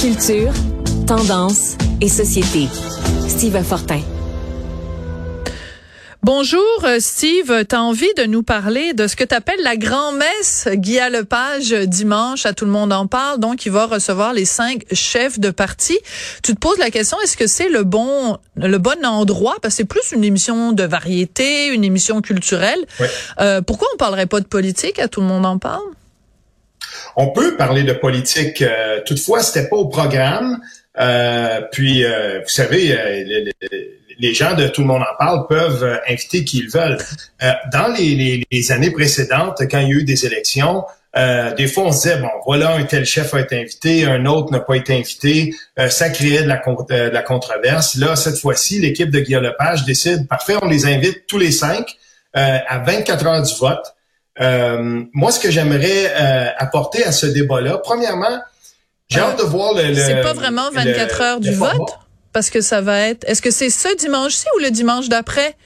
Culture, tendance et société. Steve Fortin. Bonjour euh, Steve, tu as envie de nous parler de ce que tu appelles la grand-messe Guy Lepage dimanche, à tout le monde en parle, donc il va recevoir les cinq chefs de parti. Tu te poses la question, est-ce que c'est le bon le bon endroit? Parce que c'est plus une émission de variété, une émission culturelle. Euh, pourquoi on parlerait pas de politique? À tout le monde en parle? On peut parler de politique, euh, toutefois c'était pas au programme. Euh, puis vous savez les gens de Tout le monde en parle peuvent euh, inviter qui ils veulent. Euh, dans les, années précédentes, quand il y a eu des élections, euh, des fois, on se disait, bon, voilà, un tel chef a été invité, un autre n'a pas été invité. ça créait de la, de la controverse. Là, cette fois-ci, l'équipe de Guillaume Lepage décide, parfait, on les invite tous les cinq à 24 heures du vote. Moi, ce que j'aimerais apporter à ce débat-là, premièrement, j'ai hâte de voir le... C'est pas vraiment 24 heures du vote? Parce que ça va être. Est-ce que c'est ce dimanche-ci ou le dimanche d'après?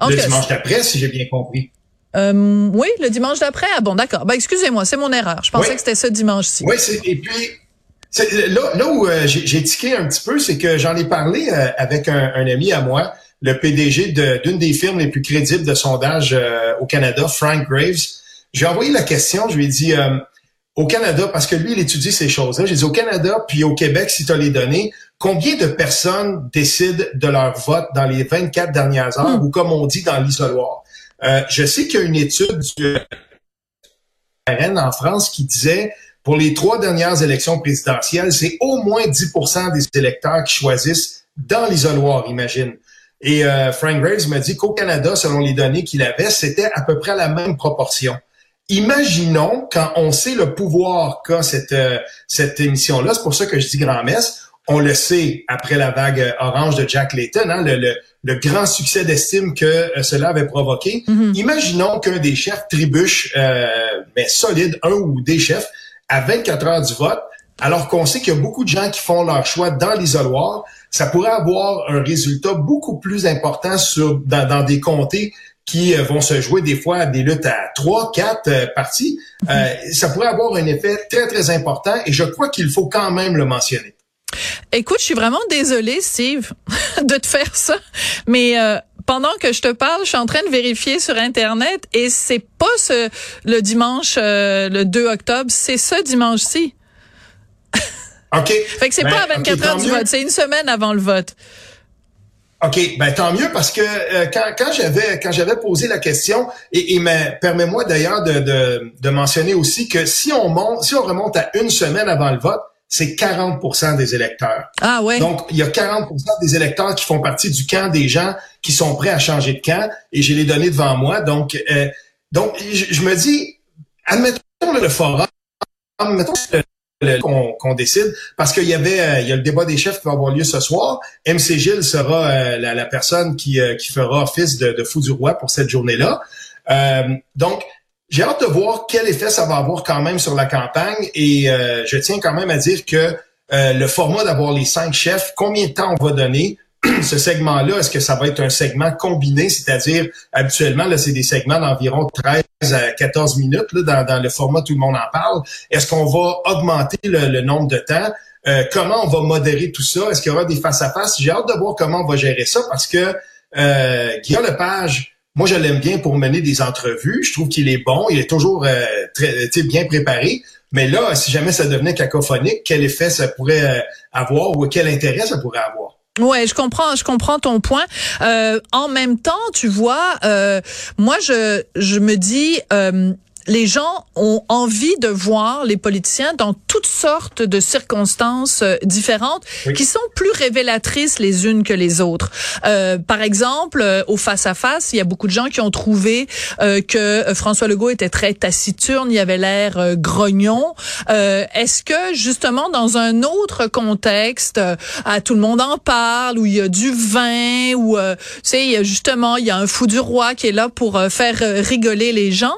Le dimanche d'après, si j'ai bien compris. Euh, oui, le dimanche d'après. Ah bon, d'accord. Ben, excusez-moi, c'est mon erreur. Je pensais que c'était ce dimanche-ci. Oui, et puis là, là où euh, j'ai tiqué un petit peu, c'est que j'en ai parlé euh, avec un, ami à moi, le PDG d'une des firmes les plus crédibles de sondage au Canada, Frank Graves. J'ai envoyé la question, je lui ai dit au Canada, parce que lui, il étudie ces choses-là. J'ai dit au Canada, puis au Québec, si tu as les données, combien de personnes décident de leur vote dans les 24 dernières heures, hmm. ou comme on dit dans l'isoloir? Euh, je sais qu'il y a une étude du RN en France qui disait pour les trois dernières élections présidentielles, c'est au moins 10% des électeurs qui choisissent dans l'isoloir, imagine. Et euh, Frank Graves m'a dit qu'au Canada, selon les données qu'il avait, c'était à peu près la même proportion. Imaginons quand on sait le pouvoir qu'a cette, euh, cette émission-là, c'est pour ça que je dis grand-messe, on le sait après la vague orange de Jack Layton, hein, le, le, grand succès d'estime que euh, cela avait provoqué. Mm-hmm. Imaginons qu'un des chefs trébuche, euh, mais solide, un ou des chefs, à 24 heures du vote, alors qu'on sait qu'il y a beaucoup de gens qui font leur choix dans l'isoloir, ça pourrait avoir un résultat beaucoup plus important sur dans, dans des comtés qui euh, vont se jouer des fois des luttes à trois, quatre euh, parties, euh, mhm. ça pourrait avoir un effet très, très important et je crois qu'il faut quand même le mentionner. Écoute, je suis vraiment désolée, Steve, de te faire ça, mais pendant que je te parle, je suis en train de vérifier sur Internet et c'est pas ce, le dimanche, le 2 octobre, c'est ce dimanche-ci. OK. fait que c'est pas à 24 heures du vote, c'est une semaine avant le vote. OK, ben tant mieux parce que euh, quand, quand j'avais quand j'avais posé la question et, et permets-moi d'ailleurs de, de, de, mentionner aussi que si on monte si on remonte à une semaine avant le vote, c'est 40% des électeurs. Ah ouais. Donc il y a 40% des électeurs qui font partie du camp des gens qui sont prêts à changer de camp et j'ai les données devant moi. Donc euh, donc je, me dis admettons le forum, admettons qu'on décide parce qu'il y avait euh, il y a le débat des chefs qui va avoir lieu ce soir. MC Gilles sera euh, la, personne qui, euh, qui fera office de, de, fou du roi pour cette journée-là. donc, j'ai hâte de voir quel effet ça va avoir quand même sur la campagne et je tiens quand même à dire que le format d'avoir les cinq chefs, combien de temps on va donner, ce segment-là, est-ce que ça va être un segment combiné, c'est-à-dire habituellement, là, c'est des segments d'environ 13 à 14 minutes là, dans, le format Tout le monde en parle. Est-ce qu'on va augmenter le, nombre de temps? Euh, comment on va modérer tout ça? Est-ce qu'il y aura des face-à-face? J'ai hâte de voir comment on va gérer ça parce que euh, Guillaume Lepage, moi, je l'aime bien pour mener des entrevues. Je trouve qu'il est bon. Il est toujours euh, très, bien préparé. Mais là, si jamais ça devenait cacophonique, quel effet ça pourrait euh, avoir ou quel intérêt ça pourrait avoir? Ouais, je comprends, je comprends ton point. Euh, en même temps, tu vois, euh, moi je je me dis euh, les gens ont envie de voir les politiciens dans toutes sortes de circonstances euh, différentes qui sont plus révélatrices les unes que les autres. Euh, par exemple, euh, au face-à-face, il y a beaucoup de gens qui ont trouvé que François Legault était très taciturne, il avait l'air grognon. Est-ce que justement dans un autre contexte, à tout le monde en parle, où il y a du vin, où tu sais, justement, il y a un fou du roi qui est là pour faire rigoler les gens,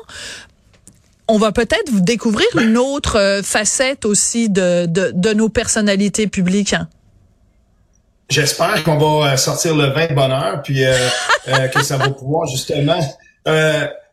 on va peut-être découvrir une autre euh, facette aussi de, de, nos personnalités publiques. Hein. J'espère qu'on va euh, sortir le vin de bonheur, puis euh, que ça va pouvoir justement.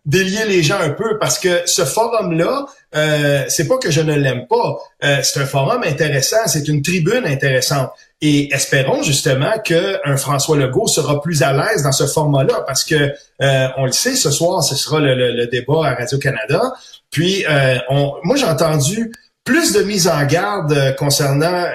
Délier les gens un peu parce que ce forum-là, euh, c'est pas que je ne l'aime pas. Euh, c'est un forum intéressant, c'est une tribune intéressante. Et espérons justement que un François Legault sera plus à l'aise dans ce format-là, parce que euh, on le sait, ce soir, ce sera le, débat à Radio Canada. Puis, on, moi, j'ai entendu plus de mise en garde concernant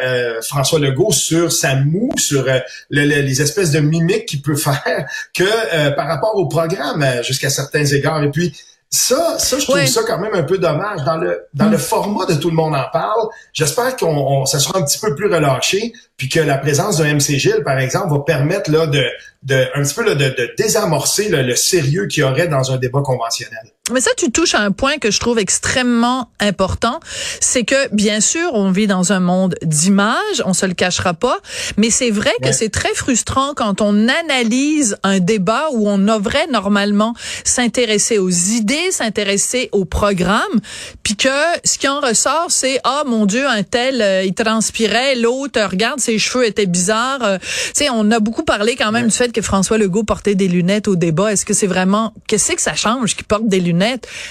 François Legault sur sa moue, sur les espèces de mimiques qu'il peut faire, que par rapport au programme jusqu'à certains égards. Et puis, ça, ça, je trouve ça quand même un peu dommage. Dans le dans le mm. format de tout le monde en parle, j'espère qu'on ça sera un petit peu plus relâché, puis que la présence d'un MC Gilles, par exemple, va permettre là de, de un petit peu là, de, de désamorcer le sérieux qu'il y aurait dans un débat conventionnel. Mais ça, tu touches à un point que je trouve extrêmement important. C'est que, bien sûr, on vit dans un monde d'images, on se le cachera pas, mais c'est vrai que c'est très frustrant quand on analyse un débat où on devrait normalement s'intéresser aux idées, s'intéresser au programme, puis que ce qui en ressort, c'est, ah, mon Dieu, un tel, euh, il transpirait, l'autre, regarde, ses cheveux étaient bizarres. Euh, tu sais, on a beaucoup parlé quand même du fait que François Legault portait des lunettes au débat. Est-ce que c'est vraiment, qu'est-ce que ça change qu'il porte des lunettes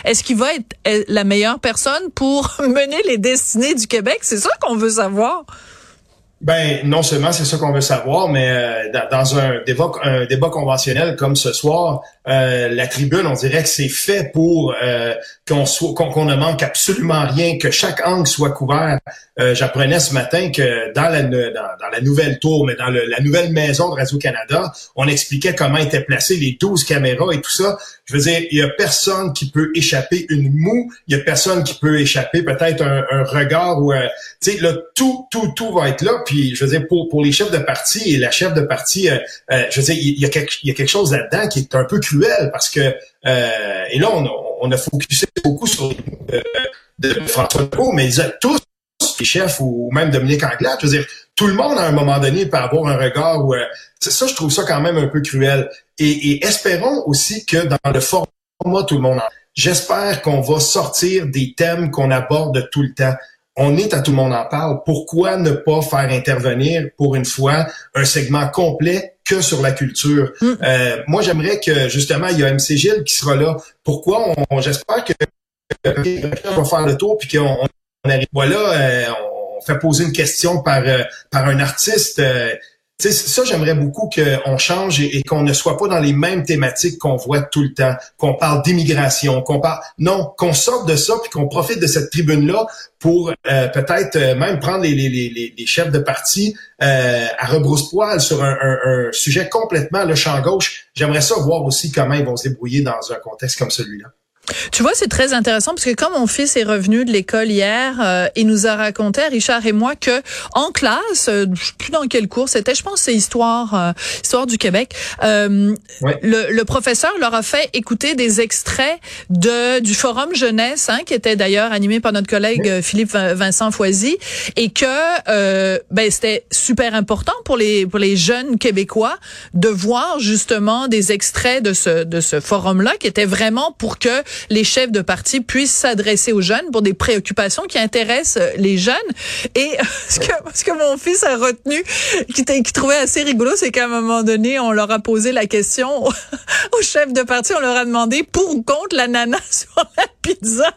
est-ce qu'il va être euh, la meilleure personne pour mener les destinées du Québec? C'est ça qu'on veut savoir. Ben non seulement c'est ça qu'on veut savoir, mais euh, dans, un débat, un débat conventionnel comme ce soir, euh, la tribune, on dirait que c'est fait pour qu'on soit qu'on ne manque absolument rien, que chaque angle soit couvert. J'apprenais ce matin que dans la dans, la nouvelle tour, mais dans la nouvelle maison de Radio Canada, on expliquait comment étaient placées les 12 caméras et tout ça. Je veux dire, il y a personne qui peut échapper une moue, il y a personne qui peut échapper peut-être un, regard ou tu sais là tout tout tout va être là. Puis je veux dire pour pour les chefs de parti et la chef de parti, euh, euh, je veux dire il y a quelque il y a quelque chose là-dedans qui est un peu cruel parce que euh, et là on a, focusé beaucoup sur de François Legault, mais ils ont tous les chefs ou même Dominique Anglade, je veux dire tout le monde à un moment donné peut avoir un regard où ça je trouve ça quand même un peu cruel et, espérons aussi que dans le format tout le monde en J'espère qu'on va sortir des thèmes qu'on aborde tout le temps. On est à tout le monde en parle. Pourquoi ne pas faire intervenir pour une fois un segment complet que sur la culture? Mm. Euh, moi, j'aimerais que justement, il y a MC Gilles qui sera là. Pourquoi? On, j'espère que on va faire le tour puis qu'on on arrive. Voilà, euh, on fait poser une question par euh, par un artiste sais, ça, j'aimerais beaucoup qu'on change et, qu'on ne soit pas dans les mêmes thématiques qu'on voit tout le temps, qu'on parle d'immigration, qu'on parle... Non, qu'on sorte de ça puis qu'on profite de cette tribune-là pour euh, peut-être euh, même prendre les, chefs de parti euh, à rebrousse-poil sur un, un, un, sujet complètement le champ gauche. J'aimerais ça voir aussi comment ils vont se débrouiller dans un contexte comme celui-là. Tu vois, c'est très intéressant parce que comme mon fils est revenu de l'école hier, euh, il nous a raconté, Richard et moi, que en classe, euh, je sais plus dans quel cours c'était, je pense c'est histoire, euh, histoire du Québec. Euh, le, le, professeur leur a fait écouter des extraits de du forum jeunesse, hein, qui était d'ailleurs animé par notre collègue Philippe Vincent Foisy, et que ben c'était super important pour les pour les jeunes québécois de voir justement des extraits de ce de ce forum là, qui était vraiment pour que les chefs de parti puissent s'adresser aux jeunes pour des préoccupations qui intéressent euh, les jeunes. Et ce que, ce que mon fils a retenu, qui, qui trouvait assez rigolo, c'est qu'à un moment donné, on leur a posé la question aux chefs de parti, on leur a demandé pour ou contre l'ananas sur la pizza.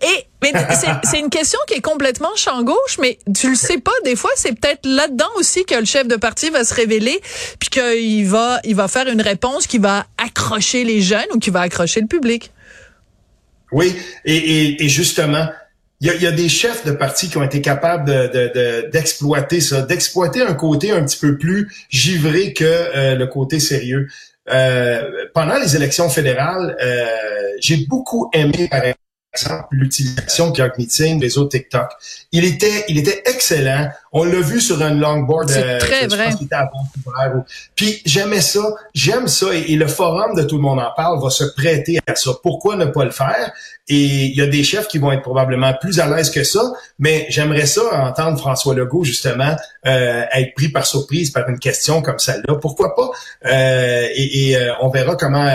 Et mais c'est une question qui est complètement champ gauche, mais tu le sais pas. Des fois, c'est peut-être là-dedans aussi que le chef de parti va se révéler, puis qu'il va il va faire une réponse qui va accrocher les jeunes ou qui va accrocher le public. Oui, et, justement, il y a, des chefs de partis qui ont été capables d'exploiter de, ça, d'exploiter un côté un petit peu plus givré que euh, le côté sérieux. Euh, pendant les élections fédérales, euh, j'ai beaucoup aimé, par exemple, l'utilisation Meeting, des autres TikTok. Il était, il était excellent. On l'a vu sur un longboard. C'est euh, très vrai. Puis j'aimais ça, j'aime ça, et, le forum de tout le monde en parle va se prêter à ça. Pourquoi ne pas le faire? Et il y a des chefs qui vont être probablement plus à l'aise que ça, mais j'aimerais ça entendre François Legault justement euh, être pris par surprise par une question comme celle-là. Pourquoi pas? Euh, Et, et on verra comment.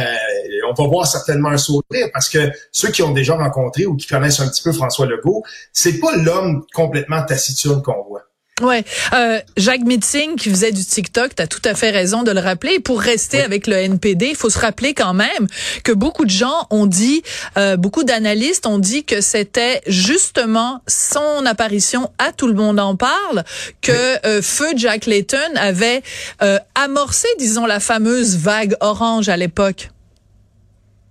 Va voir certainement un sourire parce que ceux qui ont déjà rencontré ou qui connaissent un petit peu François Legault, c'est pas l'homme complètement taciturne qu'on voit. Ouais, euh, Jacques Mitzing qui faisait du TikTok, tu as tout à fait raison de le rappeler. Et pour rester avec le NPD, il faut se rappeler quand même que beaucoup de gens ont dit, euh, beaucoup d'analystes ont dit que c'était justement son apparition à tout le monde en parle, que euh, feu Jack Layton avait euh, amorcé, disons, la fameuse vague orange à l'époque.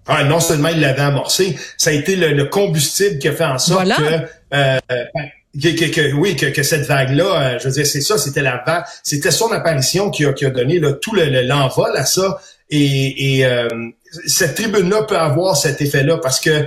Ah, non seulement il l'avait amorcé, ça a été le, combustible qui a fait en sorte que euh, que, oui, que, cette vague-là, euh, je veux dire, c'est ça, c'était la vague, c'était son apparition qui a, qui a donné tout l'envol à ça. Et, et euh, cette tribune-là peut avoir cet effet-là parce que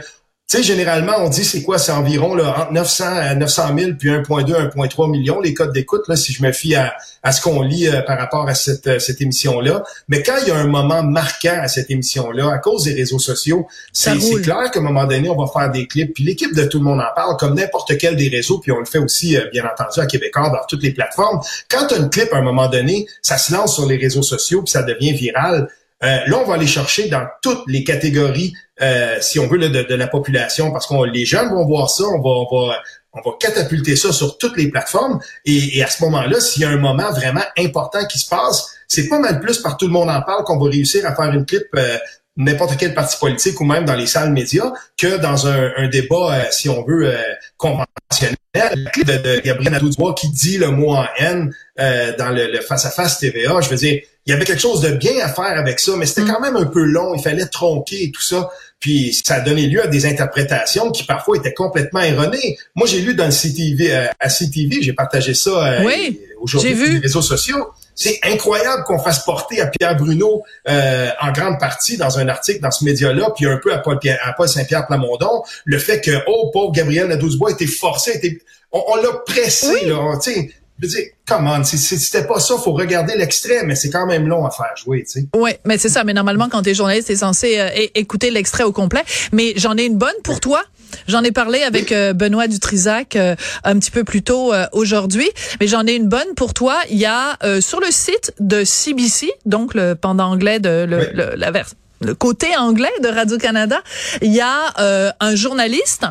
tu sais, généralement, on dit c'est quoi? C'est environ là, entre 900 à 900 000 puis 1,2, 1,3 millions les codes d'écoute, là, si je me fie à, à ce qu'on lit euh, par rapport à cette, euh, cette émission-là. Mais quand il y a un moment marquant à cette émission-là, à cause des réseaux sociaux, c'est clair qu'à un moment donné, on va faire des clips. Puis l'équipe de Tout le monde en parle, comme n'importe quel des réseaux, puis on le fait aussi, euh, bien entendu, à Québécois, dans toutes les plateformes. Quand tu as un clip à un moment donné, ça se lance sur les réseaux sociaux, puis ça devient viral. Là, on va aller chercher dans toutes les catégories euh, si on veut, de, la population, parce que les jeunes vont voir ça, on va, on va, on va catapulter ça sur toutes les plateformes. Et, à ce moment-là, s'il y a un moment vraiment important qui se passe, c'est pas mal plus par tout le monde en parle qu'on va réussir à faire une clip euh, n'importe quel parti politique ou même dans les salles médias que dans un, débat, euh, si on veut, conventionnel. La clip de, Gabriel Nadeau-Dubois qui dit le mot en haine dans le face-à-face TVA, je veux dire, il y avait quelque chose de bien à faire avec ça, mais c'était mm. quand même un peu long, il fallait tronquer et tout ça. Puis ça a donné lieu à des interprétations qui parfois étaient complètement erronées. Moi, j'ai lu dans le CTV, euh, à CTV, j'ai partagé ça euh, aujourd'hui sur les réseaux sociaux. C'est incroyable qu'on fasse porter à Pierre Bruno euh, en grande partie dans un article dans ce média-là, puis un peu à Paul, à Paul Saint-Pierre Plamondon, le fait que oh pauvre Gabriel Nadeau-Dubois était forcé, était, on, l'a pressé là, tu sais je veux dire, comment, si c'était pas ça, faut regarder l'extrait, mais c'est quand même long à faire jouer, tu sais. Oui, mais c'est ça. Mais normalement, quand t'es journaliste, t'es censé euh, écouter l'extrait au complet. Mais j'en ai une bonne pour toi. J'en ai parlé avec euh, Benoît Dutrisac euh, un petit peu plus tôt aujourd'hui, mais j'en ai une bonne pour toi. Il y a sur le site de CBC, donc le pendant anglais de le, la version le côté anglais de Radio-Canada, il y a euh, un journaliste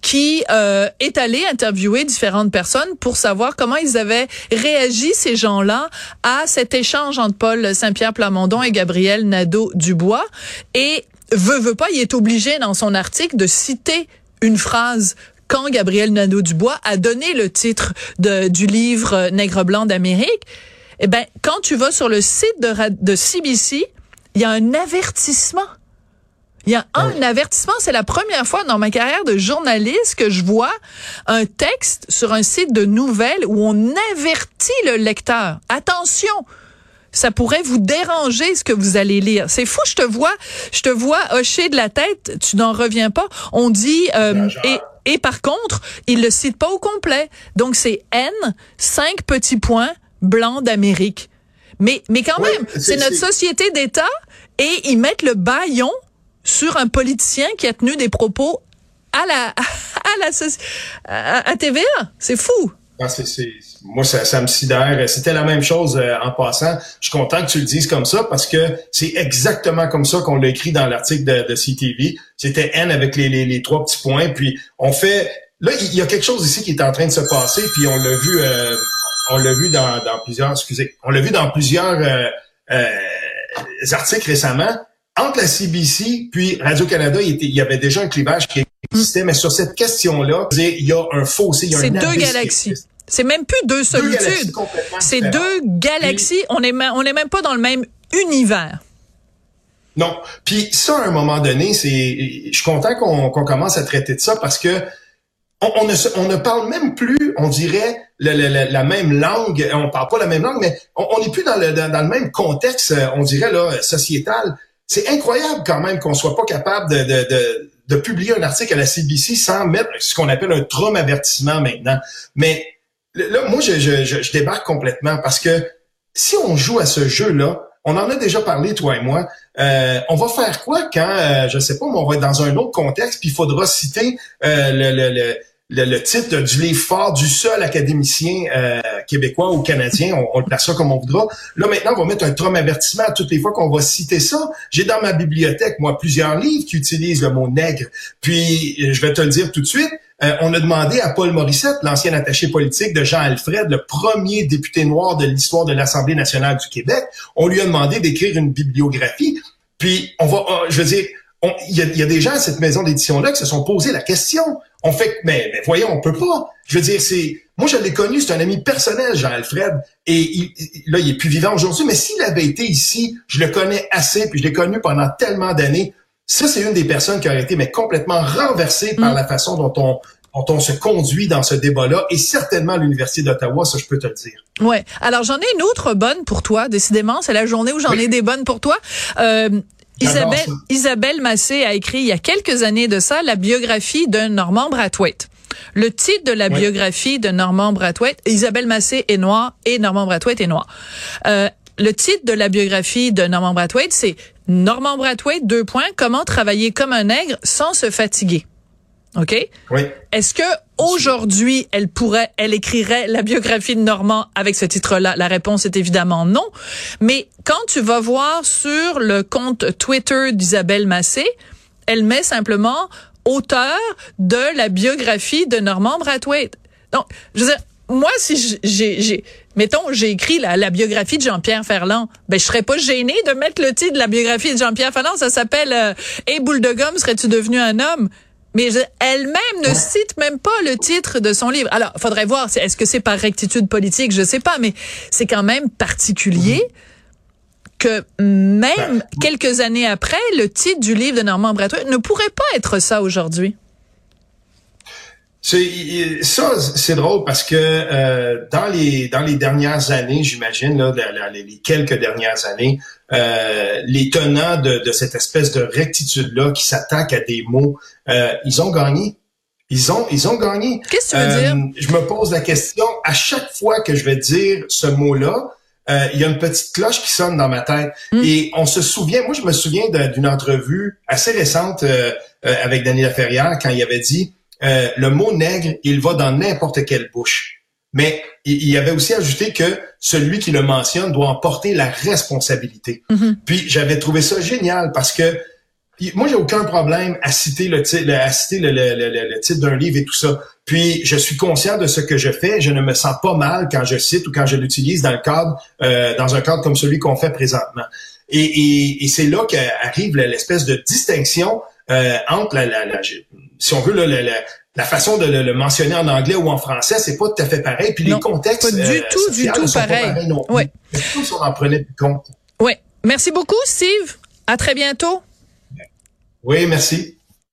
qui euh, est allé interviewer différentes personnes pour savoir comment ils avaient réagi, ces gens-là, à cet échange entre Paul Saint-Pierre Plamondon et Gabriel Nadeau-Dubois. Et veut, veut pas, il est obligé dans son article de citer une phrase quand Gabriel Nadeau-Dubois a donné le titre de, du livre Nègre blanc d'Amérique. Eh ben, quand tu vas sur le site de, de CBC, il y a un avertissement. Il y a un avertissement. C'est la première fois dans ma carrière de journaliste que je vois un texte sur un site de nouvelles où on avertit le lecteur. Attention, ça pourrait vous déranger ce que vous allez lire. C'est fou, je te vois, je te vois hocher de la tête, tu n'en reviens pas. On dit euh, et et par contre, il le cite pas au complet. Donc c'est N cinq petits points blanc d'Amérique. Mais, mais quand même, c'est notre société d'État et ils mettent le baillon sur un politicien qui a tenu des propos à la, à la, à, TVA. C'est fou. Ah, moi, ça, ça, me sidère. C'était la même chose euh, en passant. Je suis content que tu le dises comme ça parce que c'est exactement comme ça qu'on l'a écrit dans l'article de, de, CTV. C'était N avec les, les, les, trois petits points. Puis on fait... Là, il y a quelque chose ici qui est en train de se passer. Puis on l'a vu... Euh, on l'a vu dans, plusieurs, excusez, on l'a vu dans plusieurs euh, euh, articles récemment. Entre la CBC puis Radio-Canada, il, y avait déjà un clivage qui existait, mais sur cette question-là, il y a un fossé, il y a C'est deux galaxies. C'est même plus deux solitudes. C'est deux galaxies. on est on est même pas dans le même univers. Non. Puis ça, à un moment donné, c'est, je suis content qu'on commence à traiter de ça parce que on, ne, on ne parle même plus, on dirait, la, même langue. On parle pas la même langue, mais on n'est plus dans le, dans, le même contexte, euh, on dirait, là, sociétal. C'est incroyable quand même qu'on soit pas capable de, de, de, de, publier un article à la CBC sans mettre ce qu'on appelle un trauma avertissement maintenant. Mais là, moi, je, je, je, débarque complètement parce que si on joue à ce jeu-là, on en a déjà parlé, toi et moi. Euh, on va faire quoi quand, euh, je sais pas, mais on va être dans un autre contexte, puis il faudra citer euh, le, le le, titre du livre fort du seul académicien euh, québécois ou canadien, on, le place ça comme on voudra. Là, maintenant, on va mettre un trom avertissement toutes les fois qu'on va citer ça. J'ai dans ma bibliothèque, moi, plusieurs livres qui utilisent le mot nègre. Puis, je vais te le dire tout de suite, euh, on a demandé à Paul Morissette, l'ancien attaché politique de Jean Alfred, le premier député noir de l'histoire de l'Assemblée nationale du Québec, on lui a demandé d'écrire une bibliographie. Puis, on va, je veux dire, il y, a, des gens à cette maison d'édition-là qui se sont posé la question. On fait, mais, mais voyons, on peut pas. Je veux dire, c'est, moi je l'ai connu, c'est un ami personnel, Jean-Alfred, et il, là il est plus vivant aujourd'hui. Mais s'il avait été ici, je le connais assez, puis je l'ai connu pendant tellement d'années. Ça, c'est une des personnes qui aurait été mais complètement renversée par mm. la façon dont on dont on se conduit dans ce débat-là, et certainement l'Université d'Ottawa, ça je peux te le dire. Ouais. Alors j'en ai une autre bonne pour toi, décidément, c'est la journée où j'en ai des bonnes pour toi. Euh, Isabelle, Isabelle Massé a écrit il y a quelques années de ça la biographie de Norman Brathwaite. Le titre de la biographie de Norman Brathwaite, Isabelle Massé est noire et Norman Brathwaite est noir. Euh, le titre de la biographie de Norman Brathwaite, c'est Norman Brathwaite, deux points, comment travailler comme un nègre sans se fatiguer. OK? Oui. Est-ce que aujourd'hui, elle pourrait, elle écrirait la biographie de Normand avec ce titre-là? La réponse est évidemment non. Mais quand tu vas voir sur le compte Twitter d'Isabelle Massé, elle met simplement auteur de la biographie de Normand Brathwaite. Donc, je veux dire, moi, si j'ai, mettons, j'ai écrit la, biographie de Jean-Pierre Ferland, ben je serais pas gênée de mettre le titre de la biographie de Jean-Pierre Ferland. Ça s'appelle euh, Et boule de gomme, serais-tu devenu un homme? Mais elle-même ne cite même pas le titre de son livre. Alors, faudrait voir, est-ce que c'est par rectitude politique, je sais pas, mais c'est quand même particulier que même ben, quelques années après, le titre du livre de Normand Bratois ne pourrait pas être ça aujourd'hui. C'est ça, c'est drôle parce que euh, dans les dans les dernières années, j'imagine là, les quelques dernières années, euh, les tenants de, de, cette espèce de rectitude là qui s'attaquent à des mots, euh, ils ont gagné. Ils ont ils ont gagné. Qu'est-ce que tu veux dire? Je me pose la question à chaque fois que je vais dire ce mot-là. il y a une petite cloche qui sonne dans ma tête. Hmm. Et on se souvient, moi je me souviens d'une entrevue assez récente avec Daniel Ferrière quand il avait dit euh, le mot nègre, il va dans n'importe quelle bouche. Mais il y avait aussi ajouté que celui qui le mentionne doit en porter la responsabilité. Mm-hmm. Puis j'avais trouvé ça génial parce que moi j'ai aucun problème à citer le titre, à citer le, titre d'un livre et tout ça. Puis je suis conscient de ce que je fais. Je ne me sens pas mal quand je cite ou quand je l'utilise dans le cadre, euh, dans un cadre comme celui qu'on fait présentement. Et, c'est là qu'arrive l'espèce de distinction euh, entre la, la, si on veut, la, façon de le, mentionner en anglais ou en français, c'est pas tout à fait pareil. Puis les contextes, pas du euh, tout, du tout pareil. non on en prenait compte. Oui. Merci beaucoup, Steve. À très bientôt. Oui, merci.